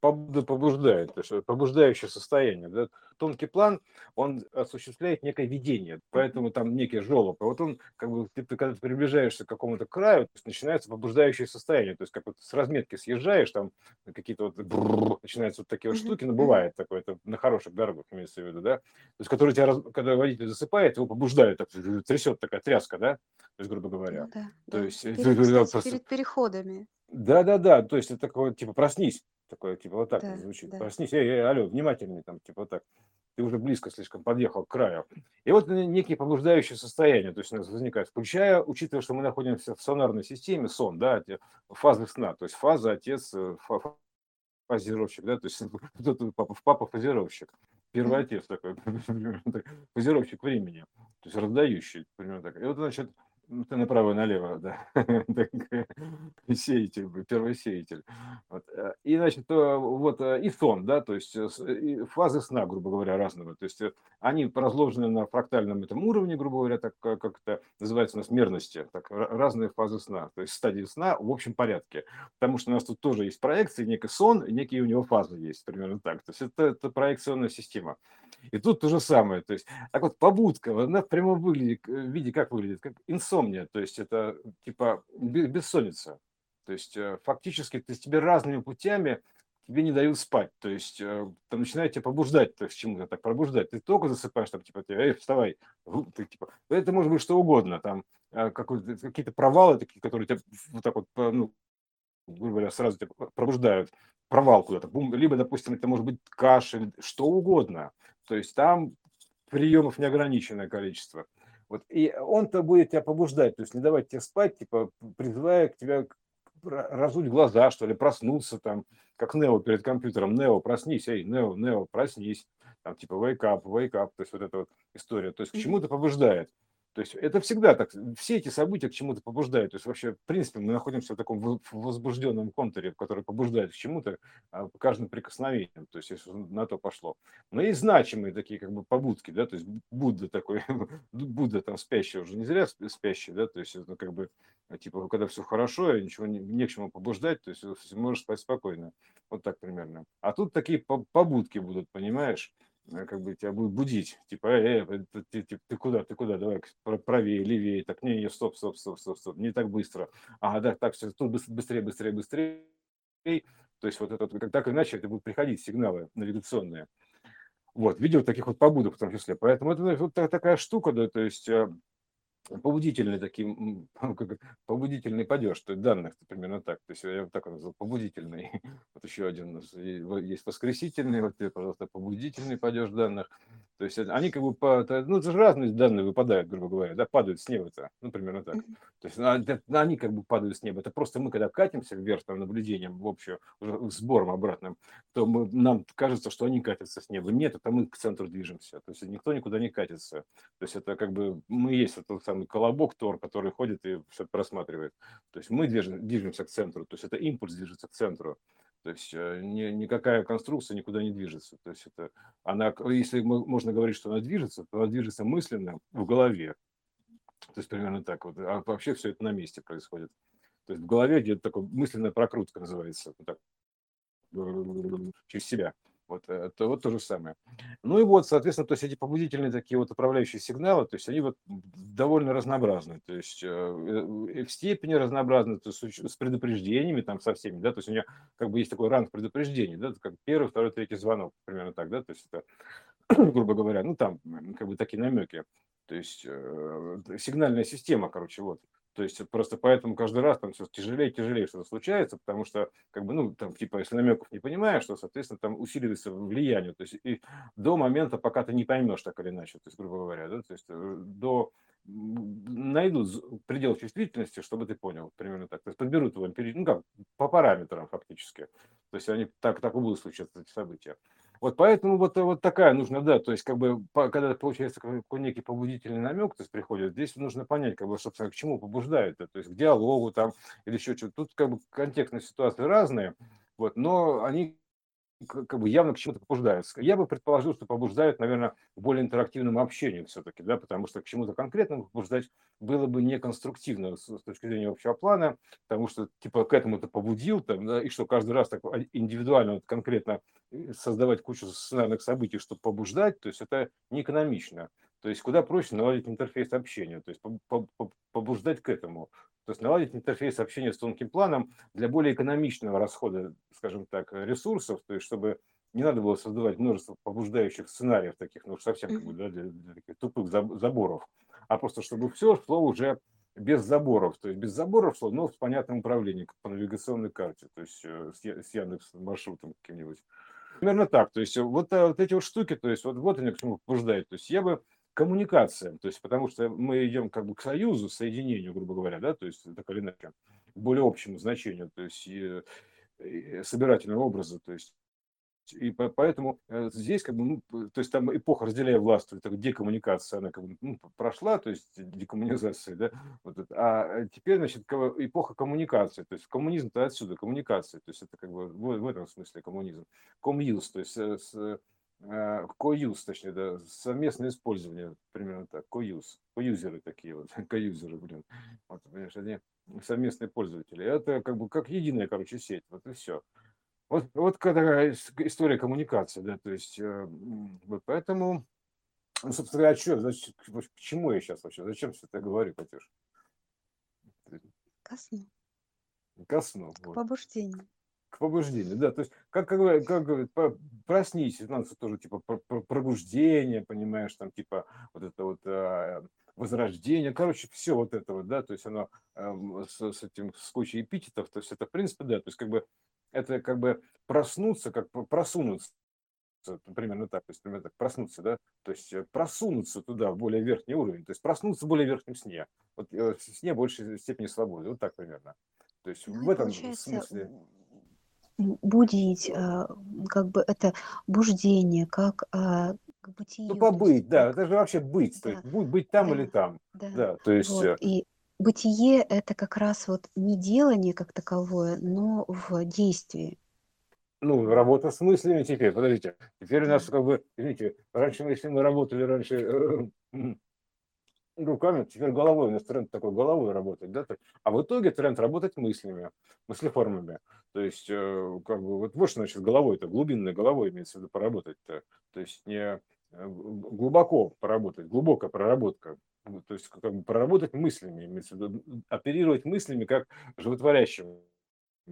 побуждает, то есть побуждающее состояние. Да? Тонкий план, он осуществляет некое видение, поэтому там некий жолоб. И вот он, как бы, ты, когда ты приближаешься к какому-то краю, то есть начинается побуждающее состояние, то есть как вот с разметки съезжаешь, там какие-то вот начинаются вот такие вот штуки, но бывает такое, это на хороших дорогах имеется в виду, да, то есть который тебя, когда водитель засыпает, его побуждает, так, трясет такая тряска, да, то есть, грубо говоря. Ну да, То да. есть, э, Перед, ты- кстати, просто- перед переходами. да-да-да, то есть это такое, типа, проснись, такое, типа, вот так Да, звучит. да. Проснись, эй, эй, алло, внимательный там, типа, вот так. Ты уже близко слишком подъехал к краю. И вот э, некие побуждающие состояния, то есть у нас возникают, включая, учитывая, что мы находимся в сонарной системе, сон, да, фазы сна, то есть фаза, отец, э, фа- фа- фазировщик, да, то есть папа, папа фазировщик, первый отец такой, фазировщик времени, то есть раздающий, примерно так. И вот, значит, ну, ты направо и налево, да, так, сеятель, бы, первый сеятель. Вот. э, И, значит, э, вот э, и сон, да, то есть э, фазы сна, грубо говоря, разного. То есть э, они разложены на фрактальном этом уровне, грубо говоря, так как это называется у нас мерности, так, ра- разные фазы сна, то есть стадии сна в общем порядке. Потому что у нас тут тоже есть проекции, некий сон, некие у него фазы есть, примерно так. То есть это, это проекционная система. И тут то же самое. То есть, так вот, побудка, она в прямом выгляде- э, виде как выглядит? Как инсомния, то есть это типа бе- бессонница. То есть э, фактически есть тебе разными путями тебе не дают спать. То есть э, там начинают тебя побуждать то есть, чему-то так пробуждать. Ты только засыпаешь, там типа, эй, вставай. Ты, типа, это может быть что угодно. Там какие-то провалы такие, которые тебя вот так вот, ну, грубо говоря, сразу тебя пробуждают провал куда-то. Либо, допустим, это может быть кашель, что угодно. То есть там приемов неограниченное количество. Вот, и он-то будет тебя побуждать, то есть не давать тебе спать, типа призывая к тебя разуть глаза, что ли, проснуться там, как Нео перед компьютером. Нео, проснись, эй, Нео, Нео, проснись. Там типа wake up, wake up, то есть вот эта вот история. То есть к чему-то побуждает. То есть это всегда так, все эти события к чему-то побуждают. То есть вообще, в принципе, мы находимся в таком возбужденном контуре, который побуждает к чему-то а, каждым прикосновением, то есть если на то пошло. Но есть значимые такие как бы побудки, да, то есть Будда такой, Будда там спящий уже, не зря сп- спящий, да, то есть это как бы типа когда все хорошо, и ничего не, не к чему побуждать, то есть можешь спать спокойно, вот так примерно. А тут такие по- побудки будут, понимаешь, как бы тебя будут будить, типа, э, э, ты, ты- ты- куда, ты куда, давай пра- правее, левее, так, не, не, стоп, стоп, стоп, стоп, стоп, не так быстро, ага, да, так, все, тут быс- быстрее, быстрее, быстрее, то есть вот это, как так иначе, это будут приходить сигналы навигационные. Вот, в виде вот таких вот побудок в том числе. Поэтому это вот та- такая штука, да, то есть э, побудительный это, побудительный падеж то есть данных, примерно так. То есть я вот так вот назвал, побудительный. Вот еще один есть воскресительный, вот тебе, пожалуйста, побудительный падеж данных. То есть они как бы, по, ну, это же разные данные выпадают, грубо говоря, да, падают с неба-то, ну, примерно так. То есть они как бы падают с неба. Это просто мы, когда катимся вверх там наблюдением в общую, уже сбором обратным, то мы, нам кажется, что они катятся с неба. Нет, это мы к центру движемся. То есть никто никуда не катится. То есть это как бы мы есть тот самый колобок Тор, который ходит и все просматривает. То есть мы движем- движемся к центру. То есть это импульс движется к центру. То есть э, ни- никакая конструкция никуда не движется. То есть это она, если мо- можно говорить, что она движется, то она движется мысленно в голове. То есть примерно так вот. А вообще все это на месте происходит. То есть в голове где-то такая мысленная прокрутка называется. Вот так, через себя. Вот это вот то же самое. Ну и вот, соответственно, то есть эти побудительные такие вот управляющие сигналы, то есть они вот довольно разнообразны, то есть э, э, в степени разнообразны, то есть с предупреждениями там со всеми, да, то есть у меня как бы есть такой ранг предупреждений, да, как первый, второй, третий звонок, примерно так, да, то есть это, грубо говоря, ну там как бы такие намеки, то есть э, сигнальная система, короче, вот. То есть просто поэтому каждый раз там все тяжелее и тяжелее что-то случается, потому что, как бы, ну, там, типа, если намеков не понимаешь, то, соответственно, там усиливается влияние. То есть и до момента, пока ты не поймешь так или иначе, то есть, грубо говоря, да, то есть э, до найдут предел чувствительности, чтобы ты понял, примерно так. То есть подберут его, ну как, по параметрам фактически. То есть они так, так и будут случаться эти события. Вот поэтому вот, вот такая нужна, да, то есть как бы, когда получается какой некий побудительный намек, то есть приходит, здесь нужно понять, как бы, собственно, к чему побуждает это, то есть к диалогу там или еще что-то. Тут как бы контекстные ситуации разные, вот, но они как бы явно к чему-то побуждают. я бы предположил, что побуждают, наверное, к более интерактивному общению все-таки, да, потому что к чему-то конкретному побуждать было бы неконструктивно с, с точки зрения общего плана, потому что, типа, к этому ты побудил, там, да, и что каждый раз так индивидуально, вот, конкретно э, создавать кучу сценарных событий, чтобы побуждать, то есть это не экономично. То есть куда проще наладить интерфейс общения, то есть побуждать к этому. То есть наладить интерфейс общения с тонким планом для более экономичного расхода, скажем так, ресурсов, то есть чтобы не надо было создавать множество побуждающих сценариев таких, ну совсем как бы, да, для, для таких тупых заборов, а просто чтобы все шло уже без заборов, то есть без заборов шло, но в понятном управлении, как по навигационной карте, то есть э, с, с Яндекс маршрутом каким-нибудь. Примерно так, то есть вот, э, вот эти вот штуки, то есть вот, вот они к чему побуждают. То есть я бы коммуникация, то есть потому что мы идем как бы к союзу, соединению, грубо говоря, да, то есть так или иначе, к более общему значению, то есть и, и собирательного образа, то есть и поэтому э, здесь как бы, ну, то есть там эпоха разделяя власть, это декоммуникация, она как бы ну, прошла, то есть декоммунизация, да, вот это. а теперь, значит, эпоха коммуникации, то есть коммунизм-то отсюда, коммуникация, то есть это как бы в, в этом смысле коммунизм. Комьюз, то есть с, Э, коюз, точнее, да, совместное использование, примерно так, коюз, коюзеры такие вот, коюзеры, блин, вот, понимаешь, они совместные пользователи, это как бы как единая, короче, сеть, вот и все. Вот, вот такая история коммуникации, да, то есть, э, вот поэтому, ну, собственно говоря, что, значит, к чему я сейчас вообще, зачем все это говорю, Катюш? Ко сну. Ко сну. К вот. побуждению к побуждению, да, то есть как, как, как говорят, проснись, надо тоже типа пробуждение, понимаешь, там типа вот это вот а, возрождение, короче, все вот это вот, да, то есть оно эм, с, с этим, с кучей эпитетов, то есть это, в принципе, да, то есть как бы это как бы проснуться, как просунуться, примерно так, то есть примерно так, проснуться, да, то есть э, просунуться туда, в более верхний уровень, то есть проснуться в более верхнем сне, вот э, в сне большей степени свободы, вот так примерно. То есть ну, в этом смысле будить, а, как бы это буждение, как к бытию. Ну, побыть, да, это же вообще быть, то есть будь, быть там или там. Да. Да, то есть... Вот. Э, и бытие – это как раз вот не делание как таковое, но в действии. Ну, работа с мыслями теперь, подождите. Теперь у нас как бы, извините, раньше, если мы работали раньше э, руками, теперь головой, у нас тренд такой головой работать, да, а в итоге тренд работать мыслями, мыслеформами. То есть, э, как бы, вот вот что значит головой-то, глубинной головой имеется в виду поработать-то. То есть не э, глубоко поработать, глубокая проработка. Ну, то есть как бы проработать мыслями, имеется в виду, оперировать мыслями как животворящим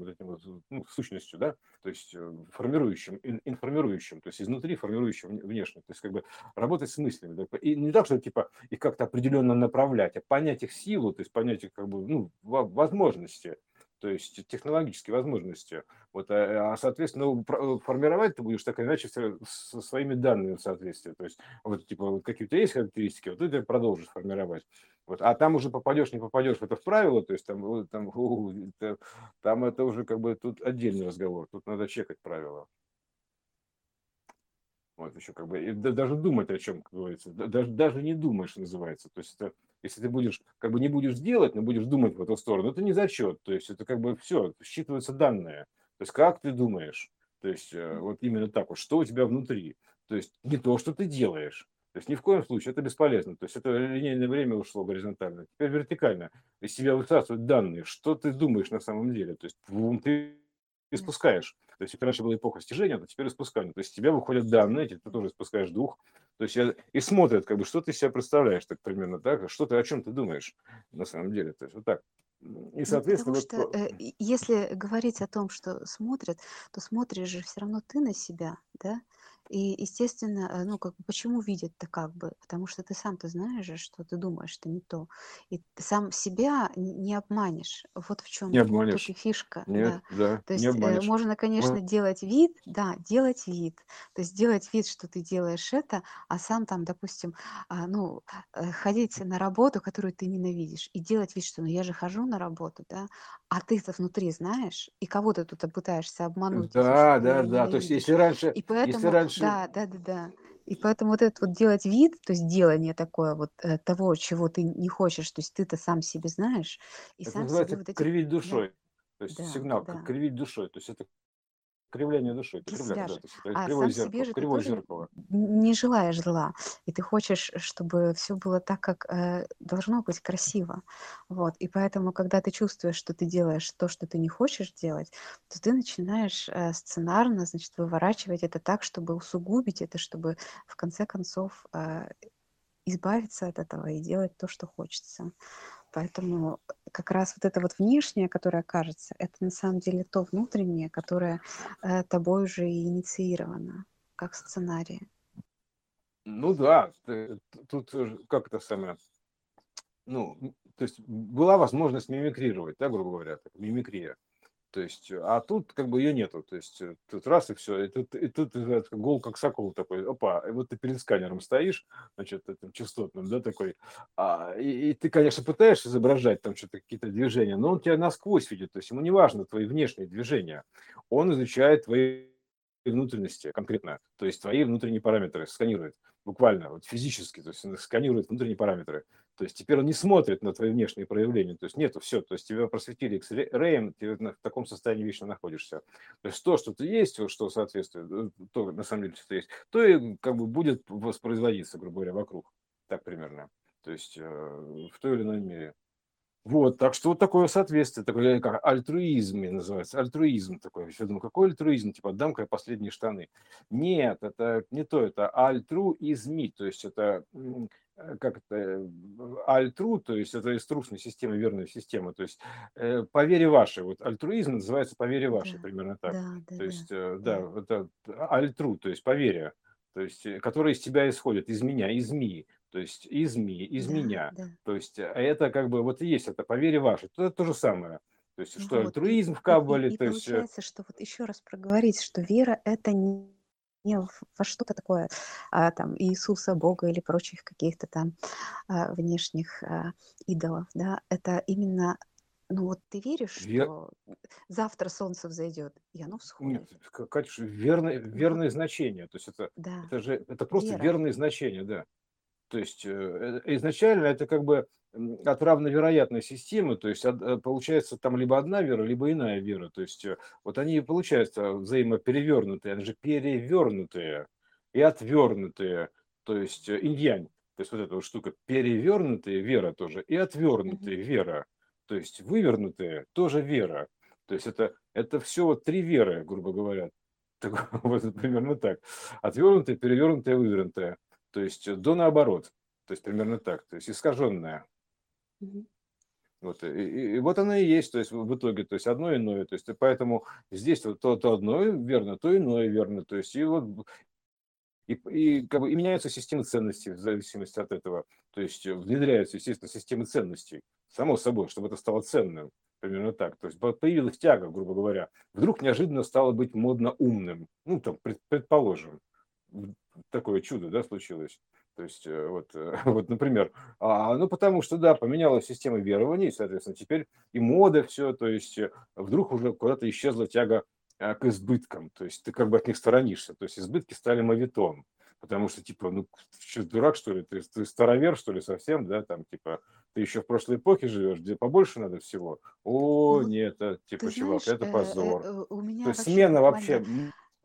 вот этим вот, ну, сущностью, да, то есть э, формирующим, информирующим, то есть изнутри формирующим внешне, то есть как бы работать с мыслями. Да, и не так, что типа их как-то определенно направлять, а понять их силу, то есть понять их как бы, ну, возможности, то есть технологические возможности. Вот, а, а соответственно, ну, э, формировать ты будешь так или иначе со своими данными в соответствии. То есть, вот, типа, вот какие у тебя есть характеристики, вот это продолжишь формировать. Вот, а там уже попадешь, не попадешь это в правило, то есть там, там, это, там это уже как бы тут отдельный разговор, тут надо чекать правила. Вот еще как бы, и даже думать о чем, как говорится, даже, даже не думаешь, называется. То есть это если ты будешь, как бы не будешь делать, но будешь думать в эту сторону, это не зачет. То есть это как бы все, считываются данные. То есть как ты думаешь, то есть э, вот именно так вот, что у тебя внутри. То есть не то, что ты делаешь. То есть ни в коем случае это бесполезно. То есть это линейное время ушло горизонтально. Теперь вертикально. Из себя высасывают данные. Что ты думаешь на самом деле? То есть ты испускаешь. То есть, раньше была эпоха стяжения, то теперь испускание. То есть, у тебя выходят данные, ты тоже испускаешь дух. То есть, и смотрят, как бы, что ты себя представляешь, так примерно так, что ты, о чем ты думаешь на самом деле. То есть, вот так. И, ну, соответственно, Потому вот... что э, если говорить о том, что смотрят, то смотришь же все равно ты на себя, да? И, естественно, э, ну, как бы, почему видят-то как бы? Потому что ты сам-то знаешь же, что ты думаешь, что не то. И ты сам себя не обманешь. Вот в чем Не обманешь. тут и фишка. Нет, Да. да, То не есть э, обманешь. можно, конечно, делать вид, да, делать вид. То есть делать вид, что ты делаешь это, а сам там, допустим, а, ну, э, ходить на работу, которую ты ненавидишь, и делать вид, что ну я же хожу на работу, да, а ты-то внутри знаешь, и кого ты тут пытаешься обмануть, Да, да, да. То есть, если раньше, И если поэтому, раньше, да, да, да, да. И поэтому вот это вот делать вид, то есть делание такое вот э, того, чего ты не хочешь, то есть ты-то сам себе знаешь, и это сам себе называется вот эти, кривить да, душой. То есть да, сигнал, как да. кривить душой. То есть это кривляние души, себя да, же. есть А кривое сам себе зеркало, же ты кривое тоже зеркало. не желаешь зла, и ты хочешь, чтобы все было так, как э, должно быть красиво. Вот. И поэтому, когда ты чувствуешь, что ты делаешь то, что ты не хочешь делать, то ты начинаешь э, сценарно, значит, выворачивать это так, чтобы усугубить это, чтобы в конце концов э, избавиться от этого и делать то, что хочется. Поэтому как раз вот это вот внешнее, которое кажется, это на самом деле то внутреннее, которое э, тобой уже и инициировано, как сценарий. Ну да, тут как это самое, ну, то есть была возможность мимикрировать, да, грубо говоря, так, мимикрия. То есть, э, а тут как бы ее нету. То есть э, тут раз и все. И тут, и тут э, гол как сокол такой. Опа, и вот ты перед сканером стоишь, значит, этим частотным, да, такой. А, и, и ты, конечно, пытаешься изображать там что-то, какие-то движения, но он тебя насквозь видит. То есть ему не важно твои внешние движения. Он изучает твои внутренности конкретно, то есть твои внутренние параметры, сканирует буквально, вот физически, то есть сканирует внутренние параметры. То есть теперь он не смотрит на твои внешние проявления, то есть нету все, то есть тебя просветили X-ray, ты в таком состоянии вечно находишься. То есть то, что ты есть, что соответствует, э, то на самом деле, что есть, то и как бы будет воспроизводиться, грубо говоря, вокруг. Так примерно. То есть э, в той или иной мере. Вот, так что вот такое соответствие, такое как альтруизм называется, альтруизм такой. Я думаю, какой альтруизм? Типа, отдам-ка я последние штаны. Нет, это не то, это альтруизми, то есть это как это, э, альтру, то есть это из трушной системы, верная система, то есть э, по вере вашей, вот альтруизм называется по вере вашей, Да, примерно так. да, да, То есть, э, да, да. это альтру, то есть по вере, то есть, э, которая из тебя исходит, из меня, из ми, то есть из ми, из Да, меня. да. То есть э, это как бы вот и есть, это по вере вашей. То, это то же самое. То есть что Вот. И, альтруизм в и, и, Каббале, и то есть... э, получается, что вот еще раз проговорить, что вера это не не во что-то такое, а, там, Иисуса, Бога или прочих каких-то там а, внешних а, идолов, да, это именно, ну вот ты веришь, Вер... что завтра солнце взойдет, и оно Нет, всходит. К- Катюш, верное, верное значение. То есть это, да, это же это просто вера. верное значение, да. То есть э, э, изначально это как бы от равновероятной системы, то есть э, получается там либо одна вера, либо иная вера. То есть вот они и получаются взаимоперевернутые, они же перевернутые и отвернутые. То есть инь-янь, то есть вот эта вот штука, перевернутая вера тоже и отвернутая вера. То есть вывернутая тоже вера. То есть это, это все вот три веры, грубо говоря. Так, вот примерно так. Отвернутая, перевернутая, вывернутая. То есть э, до наоборот. То есть примерно так. То есть искаженная. Вот, и, и- и вот оно и есть, то есть в итоге, то есть одно иное, то есть поэтому здесь вот то, то одно верно, то иное верно, то есть и вот и, и, как бы, и меняются системы ценностей в зависимости от этого, то есть э, внедряются, естественно, системы ценностей, само собой, чтобы это стало ценным, примерно так, то есть по- появилась тяга, грубо говоря, вдруг неожиданно стало быть модно умным, ну там, пред- предположим, такое чудо, да, случилось. То есть, э, вот, э, вот, например, а, ну, потому что, да, поменялась система верований, соответственно, теперь и мода все, то есть, э, вдруг уже куда-то исчезла тяга а, к избыткам, то есть ты как бы от них сторонишься, то есть избытки стали мавитон, потому что, типа, ну, что, дурак, что ли, ты, ты старовер, что ли, совсем, да, там, типа, ты еще в прошлой эпохе живешь, где побольше надо всего, о, Ну, нет, это, типа, чувак, это э, позор, э, у то меня есть вообще смена вообще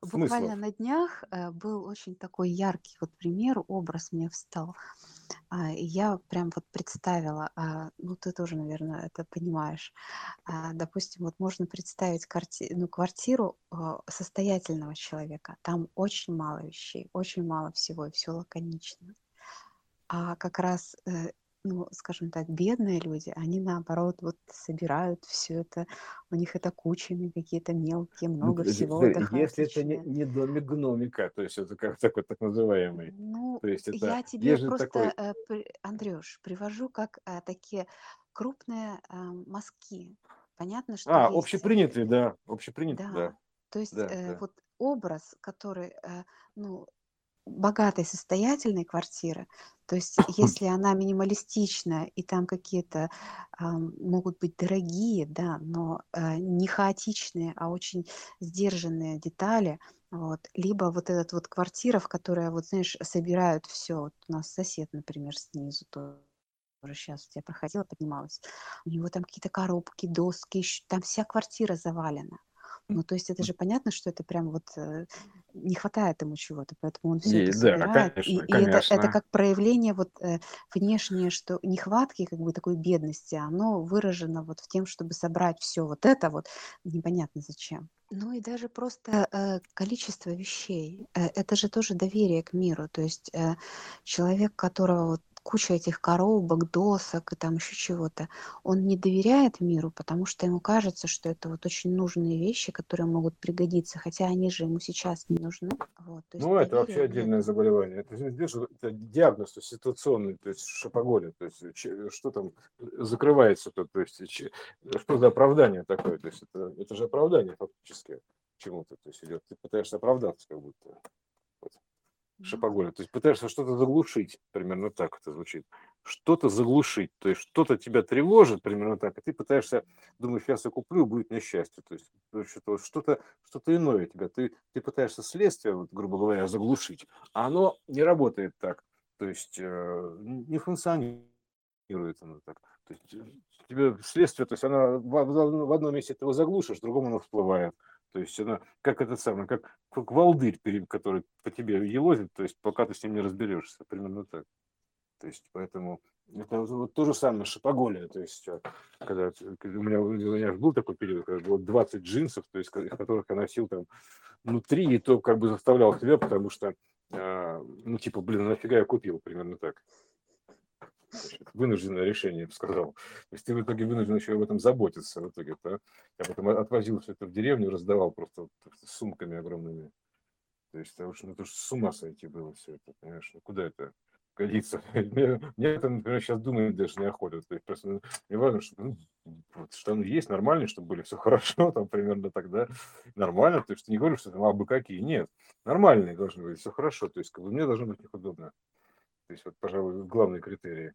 Буквально на днях э, был очень такой яркий вот пример, образ мне встал. А, я прям вот представила, а, ну ты тоже, наверное, это понимаешь. А, допустим, вот можно представить карти- ну, квартиру состоятельного человека. Там очень мало вещей, очень мало всего, и все лаконично. А как раз, э, ну, скажем так, бедные люди, они наоборот вот собирают все это, у них это кучами какие-то мелкие, Ну, много г- всего, г- если это не, не домик гномика, то есть это как такой так называемый, Ну, то есть это я тебе просто, такой, э, Андрюш, привожу как э, такие крупные э, мазки. Понятно, что а, есть, общепринятый, да, общепринятый, да, да, то есть да, э, да. вот образ, который, э, ну, богатой, состоятельной квартиры, то есть если она минималистичная и там какие-то ам, могут быть дорогие, да, но э, не хаотичные, а очень сдержанные детали, вот, либо вот этот вот квартира, в которой, вот знаешь, собирают все, вот у нас сосед, например, снизу тоже сейчас я проходила, поднималась, у него там какие-то коробки, доски, ещё- там вся квартира завалена. Ну, то есть это же понятно, что это прям вот э, не хватает ему чего-то, поэтому он все И, это да, собирает. конечно, И, и это, это конечно. как проявление вот э, внешнее, что нехватки, как бы такой бедности, оно выражено вот в тем, чтобы собрать все вот это вот непонятно зачем. Ну и даже просто э, количество вещей, э, это же тоже доверие к миру. То есть э, человек, которого вот куча этих коробок, досок и там еще чего-то, он не доверяет миру, потому что ему кажется, что это вот очень нужные вещи, которые могут пригодиться, хотя они же ему сейчас не нужны. Вот, то Ну, это вообще отдельное нет. заболевание. Это, это диагноз, то есть ситуационный, то есть шопоголия, то есть что там закрывается тут, то есть что за оправдание такое, то есть это, это же оправдание фактически чему-то, то есть идет, ты пытаешься оправдаться как будто. Вот. Шопоголия. То есть пытаешься что-то заглушить, примерно так это звучит. Что-то заглушить, то есть что-то тебя тревожит, примерно так, и ты пытаешься, думаешь, сейчас я куплю, будет несчастье. То есть то есть что-то, что-то иное тебя. Ты, ты пытаешься следствие, вот, грубо говоря, заглушить, а оно не работает так. То есть э, не функционирует оно так. То есть э, тебе следствие, то есть она в, в- в одном месте ты его заглушишь, в другом оно всплывает. То есть она как это самое, как, как волдырь, который по тебе елозит, то есть пока ты с ним не разберешься, примерно так. То есть поэтому это вот то же самое шипоголия, то есть э, когда, у меня, у меня был такой период, когда было 20 джинсов, то есть которых я носил там, ну, три, и то как бы заставлял себя, потому что, э, ну, типа, блин, нафига я купил, примерно так. Вынужденное решение, я бы сказал. То есть ты в итоге вынужден еще об этом заботиться в итоге. Да? Я потом от- отвозил все это в деревню, раздавал просто вот сумками огромными. То есть потому что, ну, это ж с ума сойти было все это, понимаешь? Ну, куда это годится? Мне, мне это, например, сейчас думать даже неохота. То есть просто ну, мне важно, чтобы ну, вот, штаны есть, нормальные, чтобы были все хорошо, там примерно тогда нормально. То есть ты не говоришь, что там абы какие. Нет, нормальные должны быть, все хорошо. То есть как бы мне должно быть их удобно. То есть вот, пожалуй, главные критерии.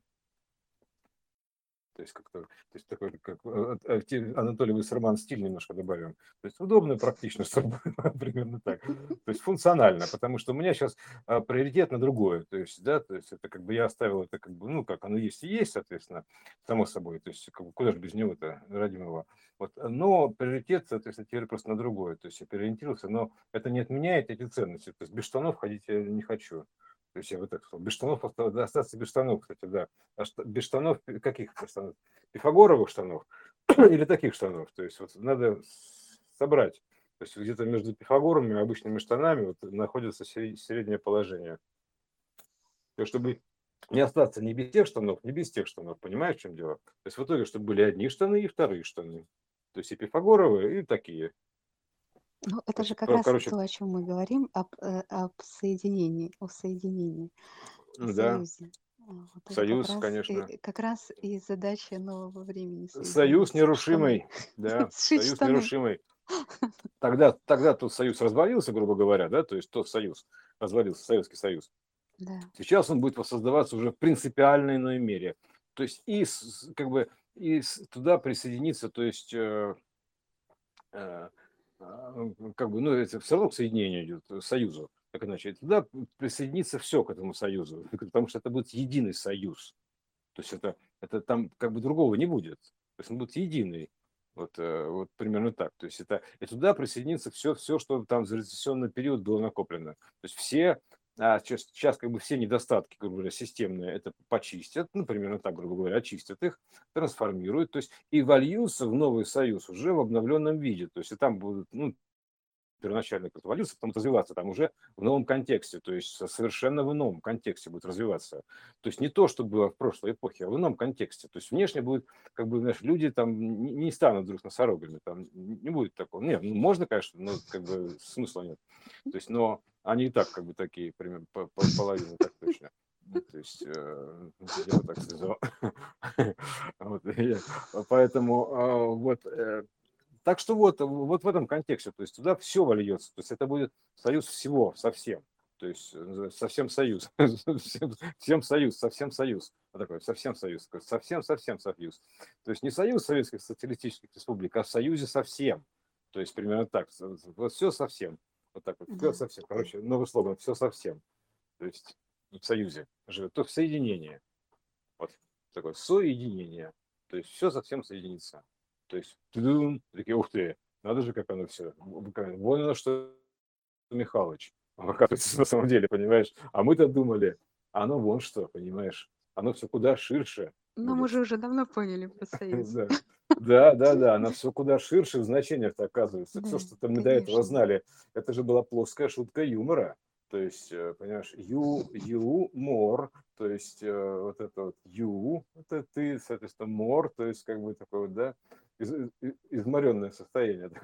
То есть как-то, то есть такой, как э, э, те- Анатолий Вассерман стиль немножко добавим. То есть удобно и практично, чтобы примерно так. То есть функционально, потому что у меня сейчас приоритет на другое. То есть, да, то есть это как бы я оставил это как бы, ну, как оно есть и есть, соответственно, само собой. То есть как бы, куда же без него-то, ради него. Вот, но приоритет, соответственно, теперь просто на другое. То есть я переориентировался, но это не отменяет эти ценности. То есть без штанов ходить я не хочу. То есть я бы так сказал, без штанов остаться без штанов, кстати, да. А шта- без штанов, э, каких штанов? Пифагоровых штанов или таких штанов? То есть вот надо собрать. То есть где-то между Пифагором и обычными штанами вот находится сре- среднее положение. То есть чтобы не остаться ни без тех штанов, ни без тех штанов. Понимаешь, в чем дело? То есть в итоге, чтобы были одни штаны и вторые штаны. То есть и пифагоровые, и такие. Ну, То это же как кор- раз короче, то, о чем мы говорим, об, э, об соединении, о соединении, о да, союзе. А, Вот это как союз, раз, и, конечно. как раз и задача нового времени Союз нерушимый, да, союз нерушимый. Тогда, тогда тот союз развалился, грубо говоря, да, то есть тот союз развалился, Советский Союз. Да. Сейчас он будет воссоздаваться уже в принципиально иной мере. То есть и как бы и туда присоединиться, то есть э, э, как бы, ну, это все равно к соединению идет, к союзу, так иначе. И туда присоединится все к этому союзу, потому что это будет единый союз. То есть это, это там как бы другого не будет. То есть он будет единый. Вот, э, вот примерно так. То есть это и туда присоединится все, все, что там за рецессионный период было накоплено. То есть все а сейчас, сейчас как бы все недостатки, грубо говоря, системные, это почистят, ну, примерно так, грубо говоря, очистят их, трансформируют, то есть и вольются в новый союз уже в обновленном виде. То есть и там будут, ну, первоначально как валются, потом развиваться там уже в новом контексте, то есть совершенно в ином контексте будет развиваться. То есть не то, что было в прошлой эпохе, а в ином контексте. То есть внешне будет, как бы, знаешь, люди там не, станут вдруг носорогами, там не будет такого. Нет, ну, можно, конечно, но как бы смысла нет. То есть, но они и так как бы такие, примерно по, по, половина так точно. Ну, То есть, э, я так сказал. Вот, я- Поэтому а, вот э, так что вот, вот в этом контексте, то есть туда все вольется, то есть это будет союз всего, совсем, то есть э, совсем союз, всем, союз, совсем союз, вот такой, совсем союз, совсем, совсем союз. То есть не союз советских социалистических республик, а в союзе совсем, то есть примерно так, вот все совсем, вот так вот, все совсем, короче, новый слоган, все совсем, то есть в союзе живет, то в соединении, вот такое соединение, то есть все совсем соединится. То есть, тудум, такие, ух ты, Надо же, как оно все. Вон оно что, Михалыч, оказывается, на самом деле, понимаешь? А мы-то думали, оно вон что, понимаешь? Оно все куда ширше. Ну, мы же уже давно поняли про союз. Да, да, да, она все куда ширше в значениях оказывается. Все, что мы до этого знали, это же была плоская шутка юмора. То есть, э, понимаешь, you, you, more, то есть э, вот это вот you, это ты, соответственно, more, то есть как бы такое вот, да, из, из, изморенное состояние.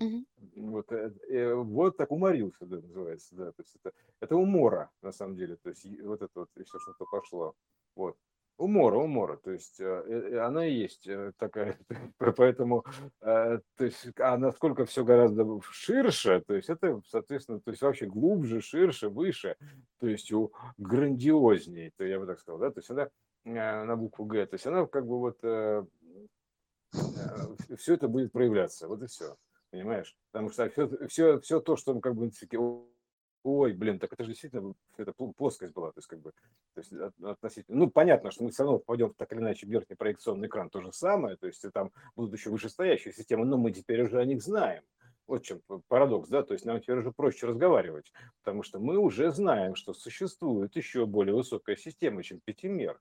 Mm-hmm. Вот, э, вот так уморился, да, называется, да, то есть это, это умора, на самом деле, то есть вот это вот все что-то пошло, вот. Умора, умора, то есть э, она и есть э, такая, поэтому, э, то есть, а насколько все гораздо ширше, то есть это, соответственно, то есть вообще глубже, ширше, выше, то есть у грандиозней, то я бы так сказал, да, то есть она на букву Г, то есть она как бы вот все это будет проявляться, вот и все, понимаешь, потому что все, все, все то, что как бы Ой, блин, так это же действительно это плоскость была, то есть как бы, то есть относительно, ну понятно, что мы все равно попадем так или иначе в верхний проекционный экран, то же самое, то есть там будут еще вышестоящие системы, но мы теперь уже о них знаем. Вот чем парадокс, да, то есть нам теперь уже проще разговаривать, потому что мы уже знаем, что существует еще более высокая система, чем пятимер.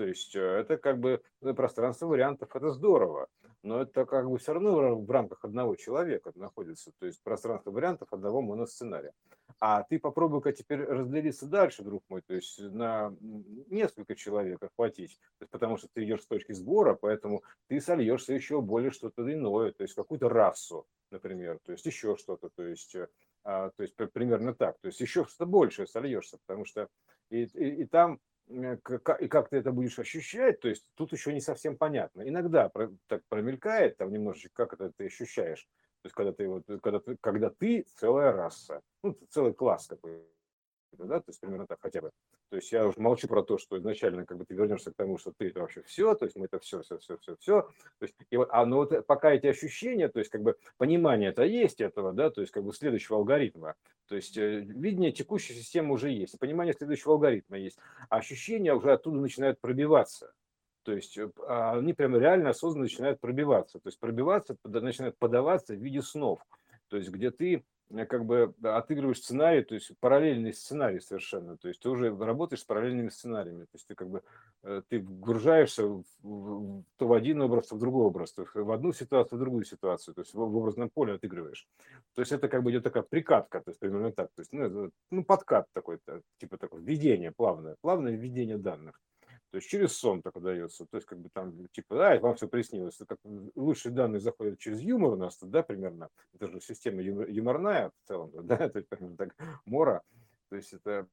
То есть э, это как бы э, пространство вариантов, это здорово, но это как бы все равно в рамках одного человека находится, то есть пространство вариантов одного моносценария. А ты попробуй-ка теперь разделиться дальше, друг мой, то есть на несколько человек охватить, потому что ты идешь с точки сбора, поэтому ты сольешься еще более что-то иное, то есть какую-то расу, например, то есть еще что-то, то есть, э, а, то есть примерно так, то есть еще что-то большее сольешься, потому что и, и, и там и как ты это будешь ощущать, то есть тут еще не совсем понятно. Иногда так промелькает там немножечко, как это ты ощущаешь. То есть когда ты когда ты, когда ты целая раса, ну, целый класс какой да, то есть примерно так хотя бы. То есть я уже молчу про то, что изначально как бы ты вернешься к тому, что ты это вообще все, то есть мы это все, все, все, все, все. То есть, и вот, а ну вот пока эти ощущения, то есть как бы понимание это есть этого, да, то есть как бы следующего алгоритма, то есть э, видение текущей системы уже есть, понимание следующего алгоритма есть, а ощущения уже оттуда начинают пробиваться. То есть э, а они прямо реально осознанно начинают пробиваться. То есть пробиваться, начинают подаваться в виде снов. То есть где ты как бы отыгрываешь сценарий, то есть параллельный сценарий совершенно, то есть ты уже работаешь с параллельными сценариями, то есть ты как бы э, ты вгружаешься то в один образ, то в другой образ, то в одну ситуацию, в другую ситуацию, то есть в образном поле отыгрываешь. То есть это как бы идет такая прикатка, то есть примерно так, то есть ну, ну подкат такой, типа такое введение плавное, плавное введение данных. То есть через сон так дается. То есть как бы там типа, а, вам все приснилось. Как лучшие данные заходят через юмор у нас, да, примерно. Это же система юморная в целом, да, то есть примерно так, мора. То есть это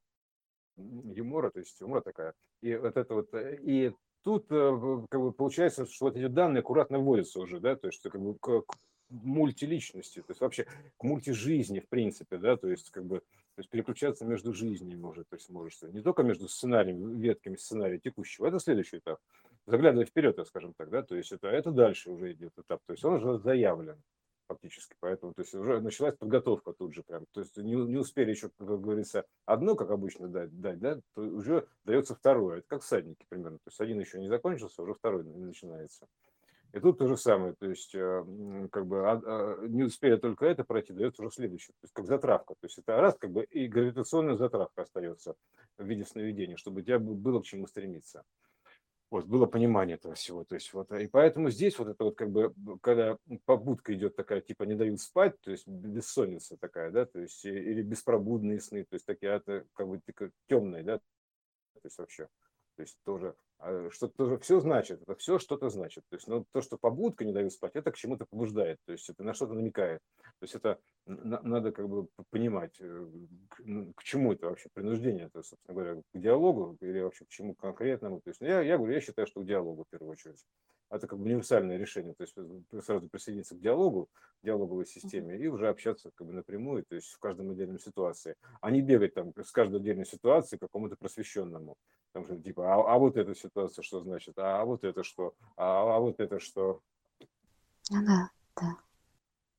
юмора, то есть юмора такая. И вот это вот, э, и тут э, как бы получается, что вот эти данные аккуратно вводятся уже, да, то есть как бы мультиличности, то есть вообще к мультижизни в принципе, да, то есть как бы то есть переключаться между жизнями может, то есть можешь не только между сценариями, ветками сценария текущего, это следующий этап. Заглядывая вперед, скажем так, да, то есть это, это дальше уже идет этап, то есть он уже заявлен фактически, поэтому то есть уже началась подготовка тут же прям, то есть не, не успели еще, как говорится, одно, как обычно дать, дать, да, то уже дается второе, это как всадники примерно, то есть один еще не закончился, уже второй начинается. И тут то же самое, то есть э, как бы а, а, не успели только это пройти, дается уже следующее, то есть как затравка, то есть это раз как бы и гравитационная затравка остается в виде сновидения, чтобы у тебя было к чему стремиться. Вот, было понимание этого всего. То есть, вот, и поэтому здесь вот это вот как бы, когда побудка идет такая, типа не дают спать, то есть бессонница такая, да, то есть или беспробудные сны, то есть такие, это как бы темные, да, то есть вообще. То есть тоже, а, что тоже все значит, это все что-то значит. То есть ну, то, что побудка не дает спать, это к чему-то побуждает, то есть это на что-то намекает. То есть это надо как бы понимать, э, к, к чему это вообще принуждение, это, собственно говоря, к диалогу или вообще к чему конкретному. То есть ну, я, я говорю, я считаю, что к диалогу в первую очередь это как бы универсальное решение, то есть э, сразу присоединиться к диалогу, диалоговой системе и уже общаться как бы напрямую, то есть в каждом отдельной ситуации, а не бегать там с каждой отдельной ситуации к какому-то просвещенному, там что типа, а, а вот эта ситуация что значит, а, а вот это что, а, а вот это что. Ну да, да.